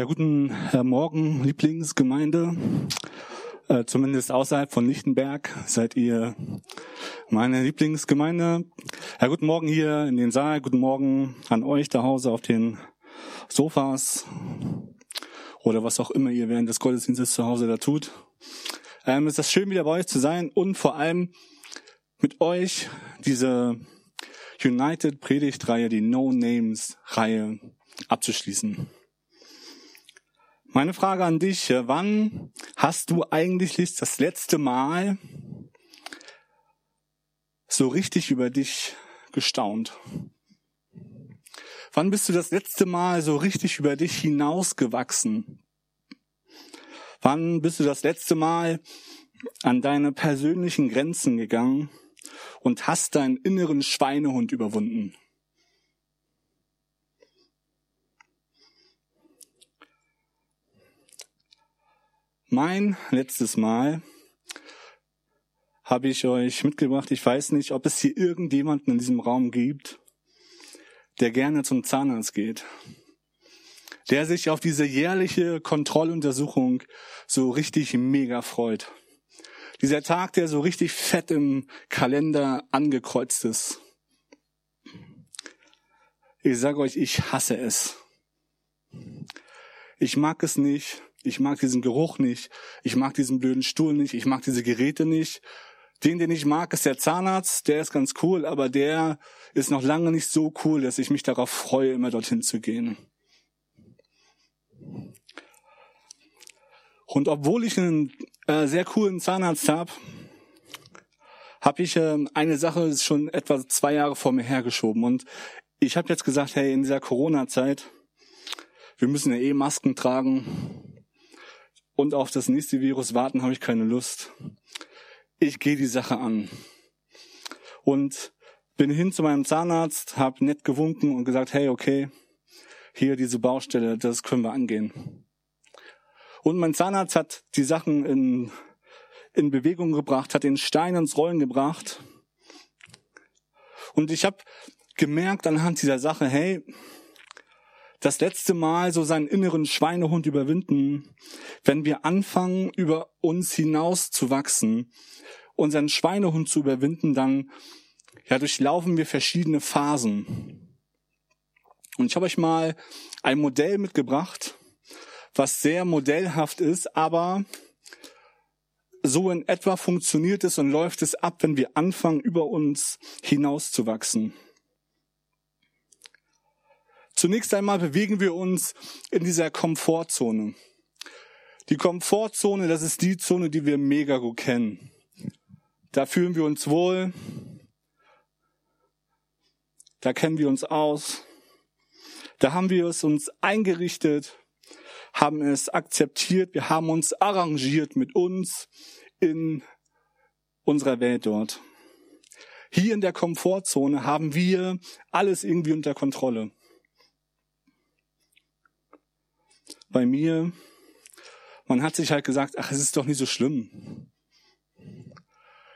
Ja, guten äh, Morgen, Lieblingsgemeinde. Äh, zumindest außerhalb von Lichtenberg seid ihr meine Lieblingsgemeinde. Ja, guten Morgen hier in den Saal, guten Morgen an euch zu Hause auf den Sofas oder was auch immer ihr während des Gottesdienstes zu Hause da tut. Ähm, es ist schön, wieder bei euch zu sein und vor allem mit euch diese United Predigtreihe, die No Names Reihe abzuschließen. Meine Frage an dich, äh, wann hast du eigentlich das letzte Mal so richtig über dich gestaunt? Wann bist du das letzte Mal so richtig über dich hinausgewachsen? Wann bist du das letzte Mal an deine persönlichen Grenzen gegangen und hast deinen inneren Schweinehund überwunden? Mein letztes Mal habe ich euch mitgebracht. Ich weiß nicht, ob es hier irgendjemanden in diesem Raum gibt, der gerne zum Zahnarzt geht, der sich auf diese jährliche Kontrolluntersuchung so richtig mega freut. Dieser Tag, der so richtig fett im Kalender angekreuzt ist. Ich sage euch, ich hasse es. Ich mag es nicht, ich mag diesen Geruch nicht. Ich mag diesen blöden Stuhl nicht. Ich mag diese Geräte nicht. Den, den ich mag, ist der Zahnarzt. Der ist ganz cool, aber der ist noch lange nicht so cool, dass ich mich darauf freue, immer dorthin zu gehen. Und obwohl ich einen äh, sehr coolen Zahnarzt habe, habe ich äh, eine Sache schon etwa zwei Jahre vor mir hergeschoben. Und ich habe jetzt gesagt, hey, in dieser Corona-Zeit, wir müssen ja eh Masken tragen und auf das nächste Virus warten habe ich keine Lust. Ich gehe die Sache an. Und bin hin zu meinem Zahnarzt, habe nett gewunken und gesagt, hey, okay, hier diese Baustelle, das können wir angehen. Und mein Zahnarzt hat die Sachen in, in Bewegung gebracht, hat den Stein ins Rollen gebracht. Und ich habe gemerkt anhand dieser Sache, hey, das letzte Mal so seinen inneren Schweinehund überwinden, wenn wir anfangen, über uns hinaus zu wachsen, unseren Schweinehund zu überwinden, dann ja, durchlaufen wir verschiedene Phasen. Und ich habe euch mal ein Modell mitgebracht, was sehr modellhaft ist, aber so in etwa funktioniert es und läuft es ab, wenn wir anfangen, über uns hinaus zu wachsen. Zunächst einmal bewegen wir uns in dieser Komfortzone. Die Komfortzone, das ist die Zone, die wir mega gut kennen. Da fühlen wir uns wohl. Da kennen wir uns aus. Da haben wir es uns eingerichtet, haben es akzeptiert, wir haben uns arrangiert mit uns in unserer Welt dort. Hier in der Komfortzone haben wir alles irgendwie unter Kontrolle. Bei mir, man hat sich halt gesagt, ach, es ist doch nicht so schlimm.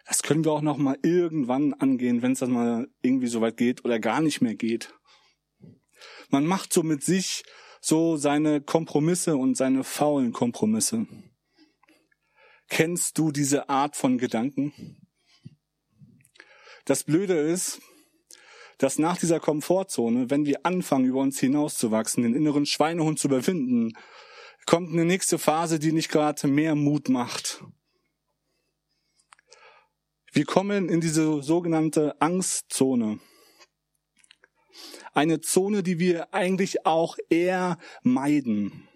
Das können wir auch noch mal irgendwann angehen, wenn es dann mal irgendwie so weit geht oder gar nicht mehr geht. Man macht so mit sich so seine Kompromisse und seine faulen Kompromisse. Kennst du diese Art von Gedanken? Das Blöde ist, dass nach dieser Komfortzone, wenn wir anfangen, über uns hinauszuwachsen, den inneren Schweinehund zu überwinden, kommt eine nächste Phase, die nicht gerade mehr Mut macht. Wir kommen in diese sogenannte Angstzone. Eine Zone, die wir eigentlich auch eher meiden.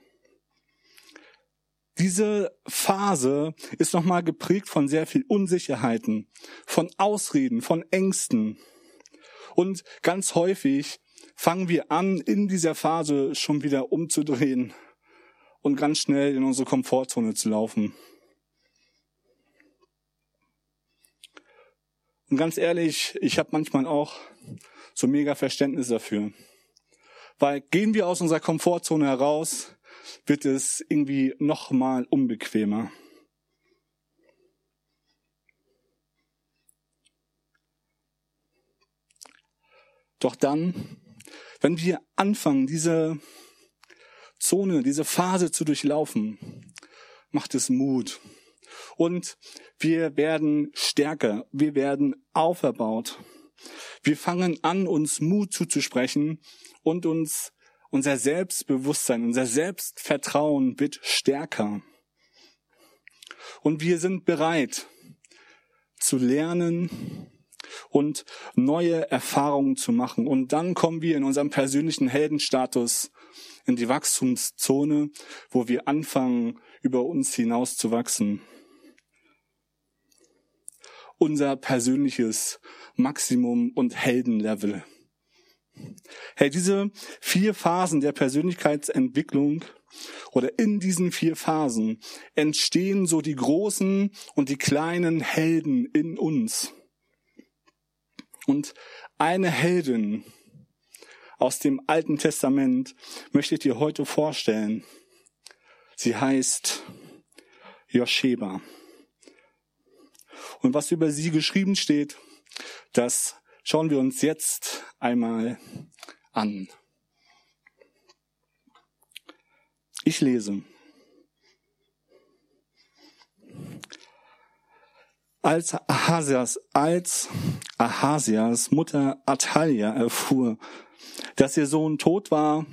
Diese Phase ist nochmal geprägt von sehr viel Unsicherheiten, von Ausreden, von Ängsten. Und ganz häufig fangen wir an, in dieser Phase schon wieder umzudrehen und ganz schnell in unsere Komfortzone zu laufen. Und ganz ehrlich, ich habe manchmal auch so mega Verständnis dafür. Weil gehen wir aus unserer Komfortzone heraus, wird es irgendwie noch mal unbequemer. Doch dann, wenn wir anfangen, diese Zone, diese Phase zu durchlaufen, macht es Mut. Und wir werden stärker, wir werden auferbaut. Wir fangen an, uns Mut zuzusprechen und uns unser Selbstbewusstsein, unser Selbstvertrauen wird stärker. Und wir sind bereit zu lernen und neue Erfahrungen zu machen. Und dann kommen wir in unserem persönlichen Heldenstatus in die Wachstumszone, wo wir anfangen, über uns hinaus zu wachsen. Unser persönliches Maximum und Heldenlevel. Hey, diese vier Phasen der Persönlichkeitsentwicklung oder in diesen vier Phasen entstehen so die großen und die kleinen Helden in uns. Und eine Heldin aus dem Alten Testament möchte ich dir heute vorstellen. Sie heißt Josheba. Und was über sie geschrieben steht, das schauen wir uns jetzt einmal an. Ich lese. Als Ahasias, als Ahasias Mutter Atalia erfuhr, dass ihr Sohn tot war,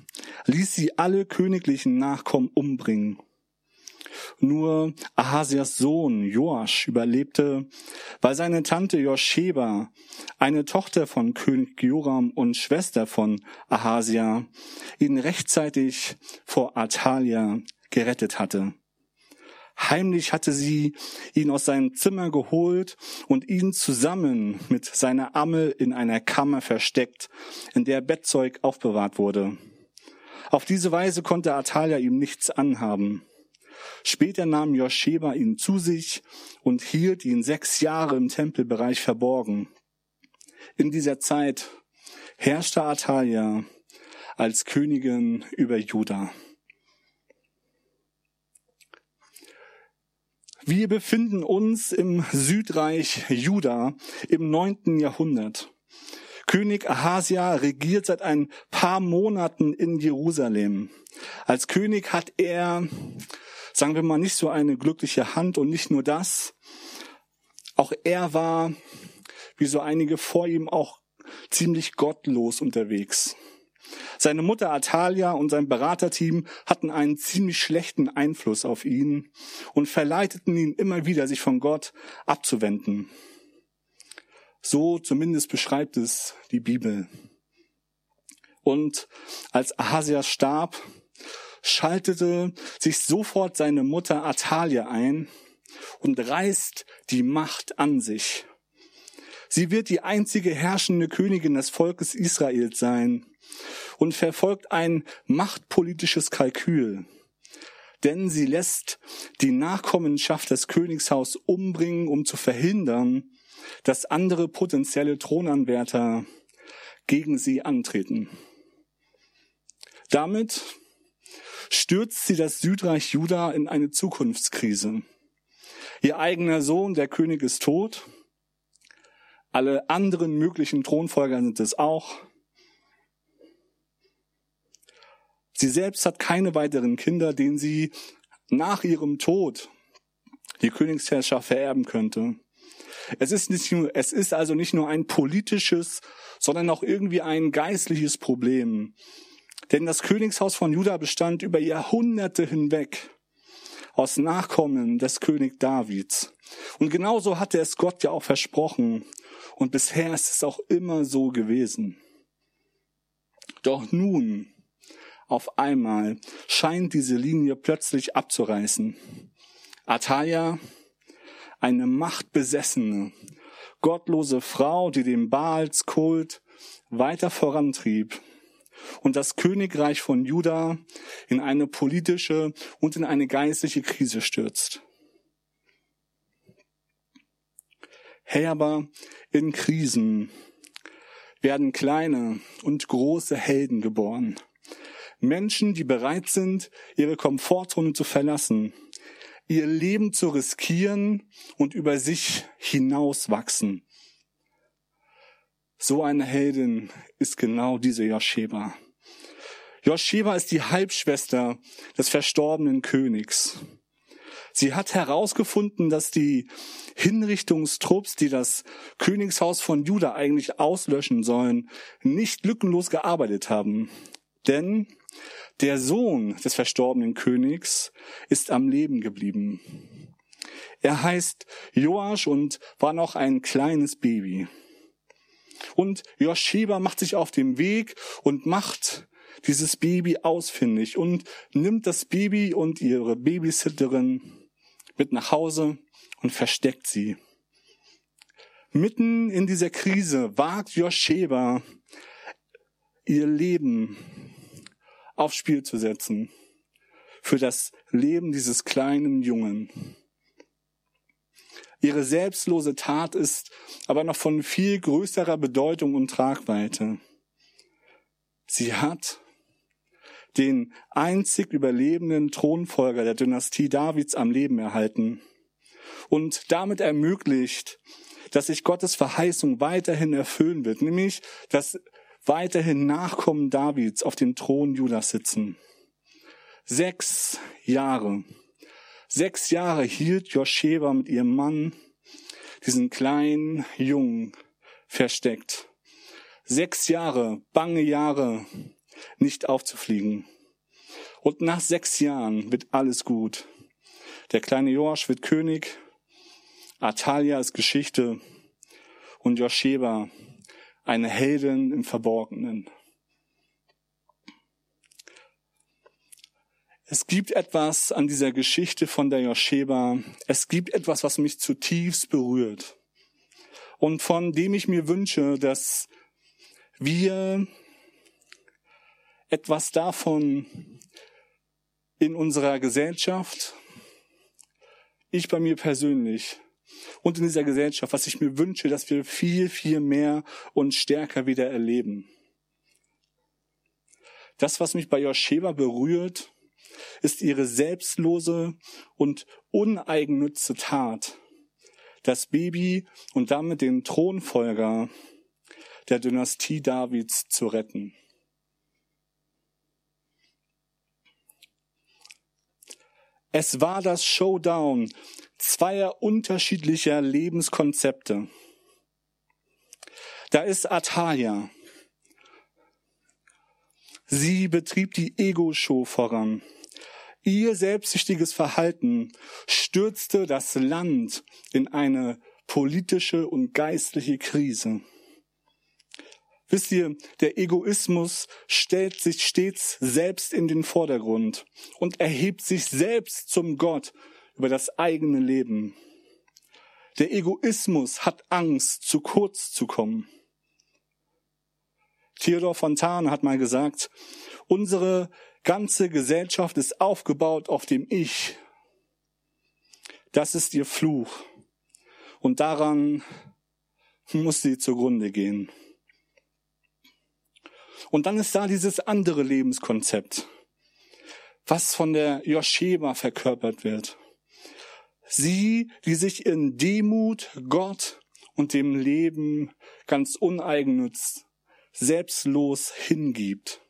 ließ sie alle königlichen Nachkommen umbringen nur Ahasias Sohn Joasch überlebte, weil seine Tante Josheba, eine Tochter von König Joram und Schwester von Ahasia, ihn rechtzeitig vor Atalia gerettet hatte. Heimlich hatte sie ihn aus seinem Zimmer geholt und ihn zusammen mit seiner Amme in einer Kammer versteckt, in der Bettzeug aufbewahrt wurde. Auf diese Weise konnte Atalia ihm nichts anhaben. Später nahm Josheba ihn zu sich und hielt ihn sechs Jahre im Tempelbereich verborgen. In dieser Zeit herrschte Atalia als Königin über Juda. Wir befinden uns im Südreich Juda im neunten Jahrhundert. König Ahasia regiert seit ein paar Monaten in Jerusalem. Als König hat er sagen wir mal, nicht so eine glückliche Hand und nicht nur das. Auch er war, wie so einige vor ihm, auch ziemlich gottlos unterwegs. Seine Mutter Atalia und sein Beraterteam hatten einen ziemlich schlechten Einfluss auf ihn und verleiteten ihn immer wieder, sich von Gott abzuwenden. So zumindest beschreibt es die Bibel. Und als Ahasias starb, schaltete sich sofort seine Mutter Atalia ein und reißt die Macht an sich. Sie wird die einzige herrschende Königin des Volkes Israels sein und verfolgt ein machtpolitisches Kalkül. Denn sie lässt die Nachkommenschaft des Königshaus umbringen, um zu verhindern, dass andere potenzielle Thronanwärter gegen sie antreten. Damit stürzt sie das Südreich Juda in eine Zukunftskrise. Ihr eigener Sohn, der König, ist tot. Alle anderen möglichen Thronfolger sind es auch. Sie selbst hat keine weiteren Kinder, denen sie nach ihrem Tod die Königsherrschaft vererben könnte. Es ist, nicht nur, es ist also nicht nur ein politisches, sondern auch irgendwie ein geistliches Problem. Denn das Königshaus von Juda bestand über Jahrhunderte hinweg aus Nachkommen des König Davids. Und genauso hatte es Gott ja auch versprochen. Und bisher ist es auch immer so gewesen. Doch nun, auf einmal, scheint diese Linie plötzlich abzureißen. Atalia, eine machtbesessene, gottlose Frau, die dem Baalskult weiter vorantrieb und das Königreich von Juda in eine politische und in eine geistliche Krise stürzt. Hey, aber in Krisen werden kleine und große Helden geboren. Menschen, die bereit sind, ihre Komfortzone zu verlassen, ihr Leben zu riskieren und über sich hinauswachsen. So eine Heldin ist genau diese Josheba. Josheba ist die Halbschwester des verstorbenen Königs. Sie hat herausgefunden, dass die Hinrichtungstrupps, die das Königshaus von Juda eigentlich auslöschen sollen, nicht lückenlos gearbeitet haben. Denn der Sohn des verstorbenen Königs ist am Leben geblieben. Er heißt Joasch und war noch ein kleines Baby. Und Josheba macht sich auf den Weg und macht dieses Baby ausfindig und nimmt das Baby und ihre Babysitterin mit nach Hause und versteckt sie. Mitten in dieser Krise wagt Josheba ihr Leben aufs Spiel zu setzen für das Leben dieses kleinen Jungen. Ihre selbstlose Tat ist aber noch von viel größerer Bedeutung und Tragweite. Sie hat den einzig überlebenden Thronfolger der Dynastie Davids am Leben erhalten und damit ermöglicht, dass sich Gottes Verheißung weiterhin erfüllen wird, nämlich dass weiterhin Nachkommen Davids auf dem Thron Judas sitzen. Sechs Jahre. Sechs Jahre hielt Josheba mit ihrem Mann diesen kleinen Jungen versteckt. Sechs Jahre, bange Jahre, nicht aufzufliegen. Und nach sechs Jahren wird alles gut. Der kleine Joasch wird König, Atalia ist Geschichte und Josheba eine Heldin im Verborgenen. Es gibt etwas an dieser Geschichte von der Josheba. Es gibt etwas, was mich zutiefst berührt. Und von dem ich mir wünsche, dass wir etwas davon in unserer Gesellschaft, ich bei mir persönlich und in dieser Gesellschaft, was ich mir wünsche, dass wir viel, viel mehr und stärker wieder erleben. Das, was mich bei Josheba berührt, ist ihre selbstlose und uneigennütze Tat, das Baby und damit den Thronfolger der Dynastie Davids zu retten. Es war das Showdown zweier unterschiedlicher Lebenskonzepte. Da ist Atalia. Sie betrieb die Ego-Show voran. Ihr selbstsüchtiges Verhalten stürzte das Land in eine politische und geistliche Krise. Wisst ihr, der Egoismus stellt sich stets selbst in den Vordergrund und erhebt sich selbst zum Gott über das eigene Leben. Der Egoismus hat Angst, zu kurz zu kommen. Theodor Fontane hat mal gesagt, unsere ganze Gesellschaft ist aufgebaut auf dem Ich. Das ist ihr Fluch. Und daran muss sie zugrunde gehen. Und dann ist da dieses andere Lebenskonzept, was von der Josheba verkörpert wird. Sie, die sich in Demut Gott und dem Leben ganz uneigennütz, selbstlos hingibt.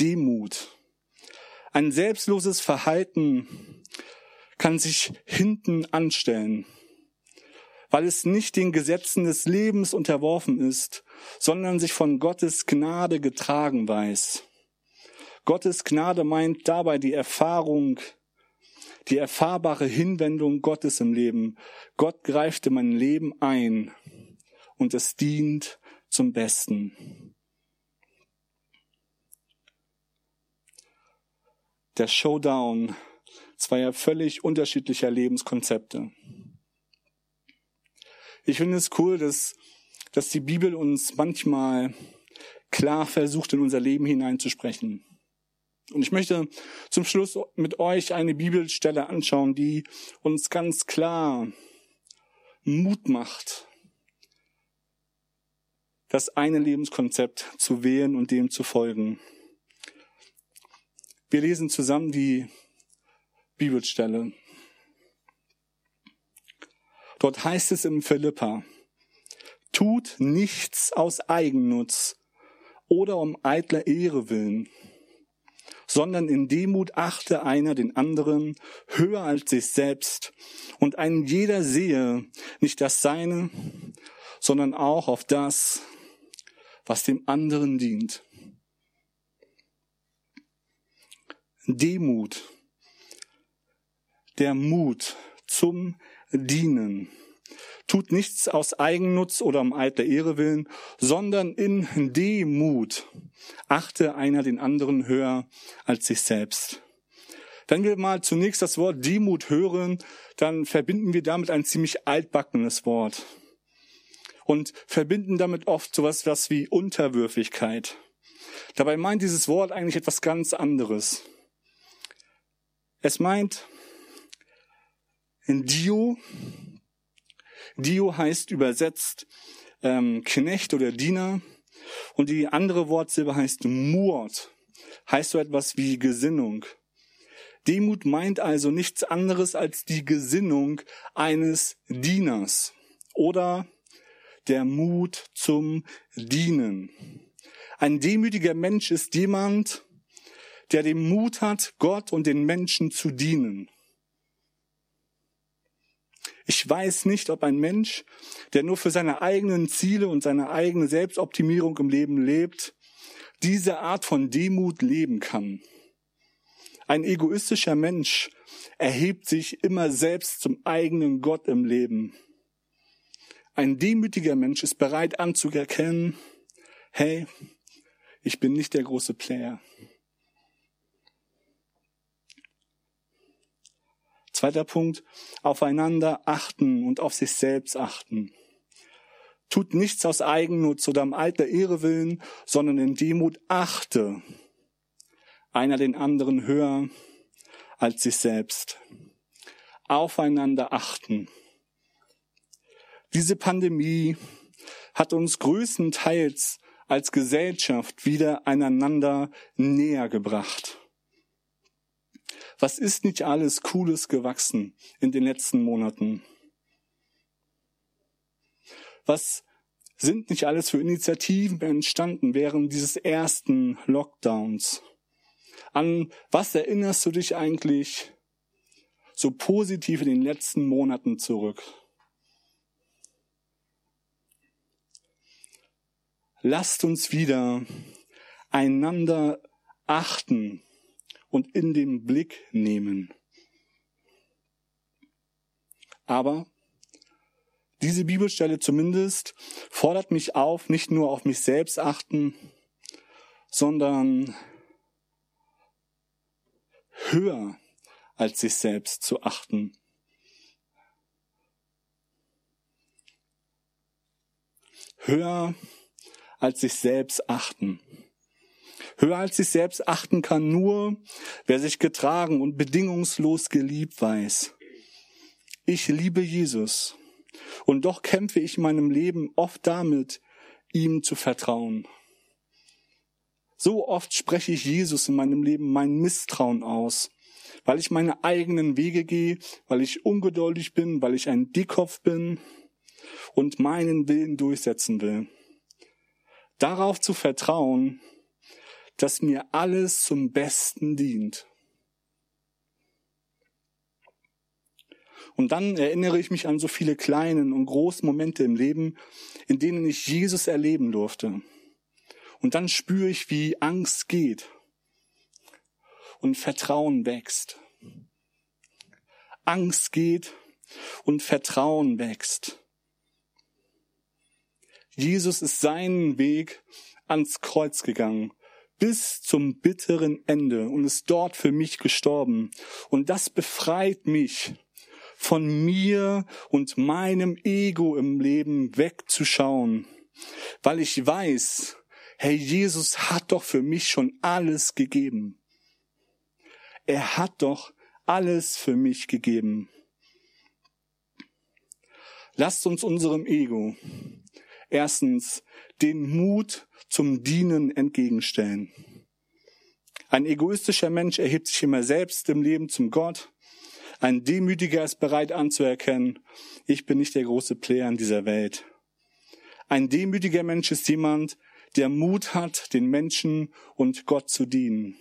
Demut. Ein selbstloses Verhalten kann sich hinten anstellen, weil es nicht den Gesetzen des Lebens unterworfen ist, sondern sich von Gottes Gnade getragen weiß. Gottes Gnade meint dabei die Erfahrung, die erfahrbare Hinwendung Gottes im Leben. Gott greift in mein Leben ein und es dient zum Besten. Der Showdown zweier völlig unterschiedlicher Lebenskonzepte. Ich finde es cool, dass dass die Bibel uns manchmal klar versucht, in unser Leben hineinzusprechen. Und ich möchte zum Schluss mit euch eine Bibelstelle anschauen, die uns ganz klar Mut macht, das eine Lebenskonzept zu wählen und dem zu folgen. Wir lesen zusammen die Bibelstelle. Dort heißt es im Philippa, tut nichts aus Eigennutz oder um eitler Ehre willen, sondern in Demut achte einer den anderen höher als sich selbst und ein jeder sehe nicht das Seine, sondern auch auf das, was dem anderen dient. Demut, der Mut zum Dienen. Tut nichts aus Eigennutz oder um eitler Ehre willen, sondern in Demut achte einer den anderen höher als sich selbst. Wenn wir mal zunächst das Wort Demut hören, dann verbinden wir damit ein ziemlich altbackenes Wort und verbinden damit oft sowas was wie Unterwürfigkeit. Dabei meint dieses Wort eigentlich etwas ganz anderes. Es meint Dio. Dio heißt übersetzt ähm, Knecht oder Diener. Und die andere Wortsilbe heißt Murt. Heißt so etwas wie Gesinnung. Demut meint also nichts anderes als die Gesinnung eines Dieners oder der Mut zum Dienen. Ein demütiger Mensch ist jemand, der den Mut hat, Gott und den Menschen zu dienen. Ich weiß nicht, ob ein Mensch, der nur für seine eigenen Ziele und seine eigene Selbstoptimierung im Leben lebt, diese Art von Demut leben kann. Ein egoistischer Mensch erhebt sich immer selbst zum eigenen Gott im Leben. Ein demütiger Mensch ist bereit anzuerkennen, hey, ich bin nicht der große Player. Zweiter Punkt, aufeinander achten und auf sich selbst achten. Tut nichts aus Eigennutz oder am alter Ehre willen, sondern in Demut achte einer den anderen höher als sich selbst. Aufeinander achten. Diese Pandemie hat uns größtenteils als Gesellschaft wieder einander näher gebracht. Was ist nicht alles Cooles gewachsen in den letzten Monaten? Was sind nicht alles für Initiativen entstanden während dieses ersten Lockdowns? An was erinnerst du dich eigentlich so positiv in den letzten Monaten zurück? Lasst uns wieder einander achten und in den Blick nehmen. Aber diese Bibelstelle zumindest fordert mich auf, nicht nur auf mich selbst achten, sondern höher als sich selbst zu achten. Höher als sich selbst achten. Höher als sich selbst achten kann nur, wer sich getragen und bedingungslos geliebt weiß. Ich liebe Jesus und doch kämpfe ich in meinem Leben oft damit, ihm zu vertrauen. So oft spreche ich Jesus in meinem Leben mein Misstrauen aus, weil ich meine eigenen Wege gehe, weil ich ungeduldig bin, weil ich ein Dickkopf bin und meinen Willen durchsetzen will. Darauf zu vertrauen, dass mir alles zum Besten dient. Und dann erinnere ich mich an so viele kleinen und großen Momente im Leben, in denen ich Jesus erleben durfte. Und dann spüre ich, wie Angst geht und Vertrauen wächst. Angst geht und Vertrauen wächst. Jesus ist seinen Weg ans Kreuz gegangen bis zum bitteren Ende und ist dort für mich gestorben. Und das befreit mich von mir und meinem Ego im Leben wegzuschauen weil ich weiß, hey, Jesus hat doch für mich schon alles gegeben. Er hat doch alles für mich gegeben. Lasst uns unserem Ego erstens den Mut zum Dienen entgegenstellen. Ein egoistischer Mensch erhebt sich immer selbst im Leben zum Gott. Ein Demütiger ist bereit anzuerkennen, ich bin nicht der große Player in dieser Welt. Ein demütiger Mensch ist jemand, der Mut hat, den Menschen und Gott zu dienen.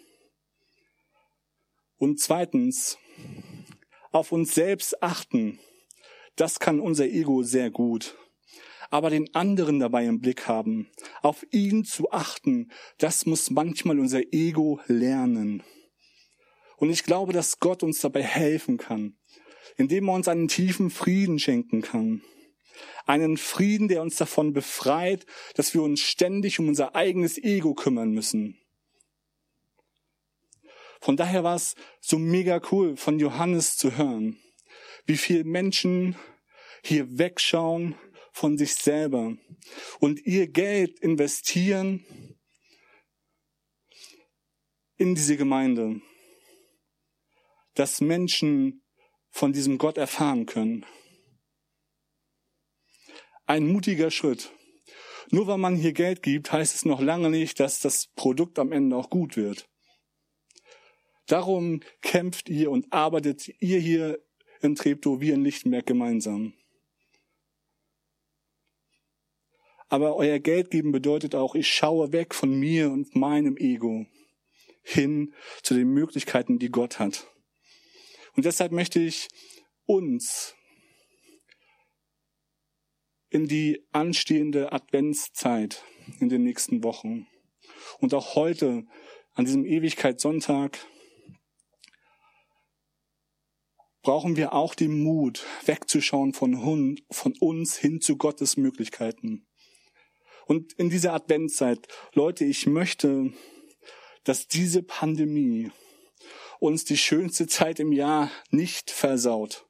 Und zweitens, auf uns selbst achten. Das kann unser Ego sehr gut. Aber den anderen dabei im Blick haben, auf ihn zu achten, das muss manchmal unser Ego lernen. Und ich glaube, dass Gott uns dabei helfen kann, indem er uns einen tiefen Frieden schenken kann. Einen Frieden, der uns davon befreit, dass wir uns ständig um unser eigenes Ego kümmern müssen. Von daher war es so mega cool, von Johannes zu hören, wie viele Menschen hier wegschauen von sich selber und ihr Geld investieren in diese Gemeinde, dass Menschen von diesem Gott erfahren können. Ein mutiger Schritt. Nur weil man hier Geld gibt, heißt es noch lange nicht, dass das Produkt am Ende auch gut wird. Darum kämpft ihr und arbeitet ihr hier in Treptow wie in Lichtenberg gemeinsam. Aber euer Geld geben bedeutet auch, ich schaue weg von mir und meinem Ego hin zu den Möglichkeiten, die Gott hat. Und deshalb möchte ich uns in die anstehende Adventszeit in den nächsten Wochen und auch heute an diesem Ewigkeitssonntag brauchen wir auch den Mut, wegzuschauen von, von uns hin zu Gottes Möglichkeiten. Und in dieser Adventszeit, Leute, ich möchte, dass diese Pandemie uns die schönste Zeit im Jahr nicht versaut.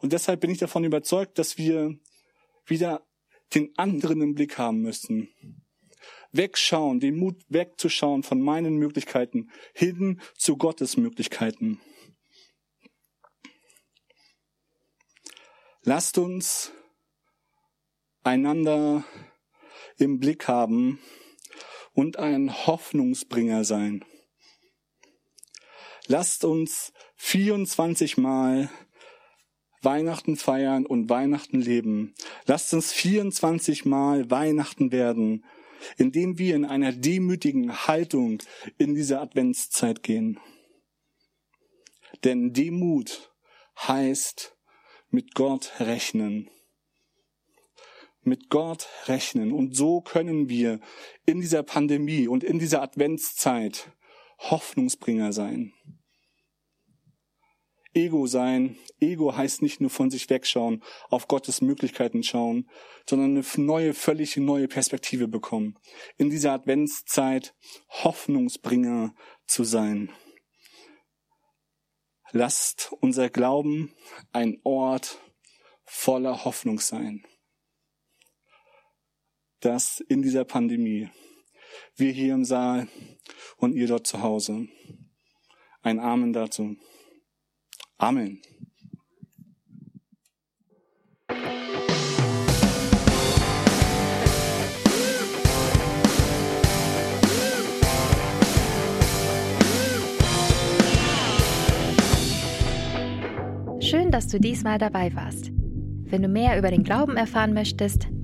Und deshalb bin ich davon überzeugt, dass wir wieder den anderen im Blick haben müssen wegschauen, den Mut wegzuschauen von meinen Möglichkeiten hin zu Gottes Möglichkeiten. Lasst uns einander im Blick haben und ein Hoffnungsbringer sein. Lasst uns 24 Mal Weihnachten feiern und Weihnachten leben. Lasst uns 24 Mal Weihnachten werden indem wir in einer demütigen Haltung in diese Adventszeit gehen. Denn Demut heißt mit Gott rechnen. Mit Gott rechnen. Und so können wir in dieser Pandemie und in dieser Adventszeit Hoffnungsbringer sein. Ego sein. Ego heißt nicht nur von sich wegschauen, auf Gottes Möglichkeiten schauen, sondern eine neue, völlig neue Perspektive bekommen. In dieser Adventszeit Hoffnungsbringer zu sein. Lasst unser Glauben ein Ort voller Hoffnung sein. Dass in dieser Pandemie wir hier im Saal und ihr dort zu Hause ein Amen dazu. Amen. Schön, dass du diesmal dabei warst. Wenn du mehr über den Glauben erfahren möchtest,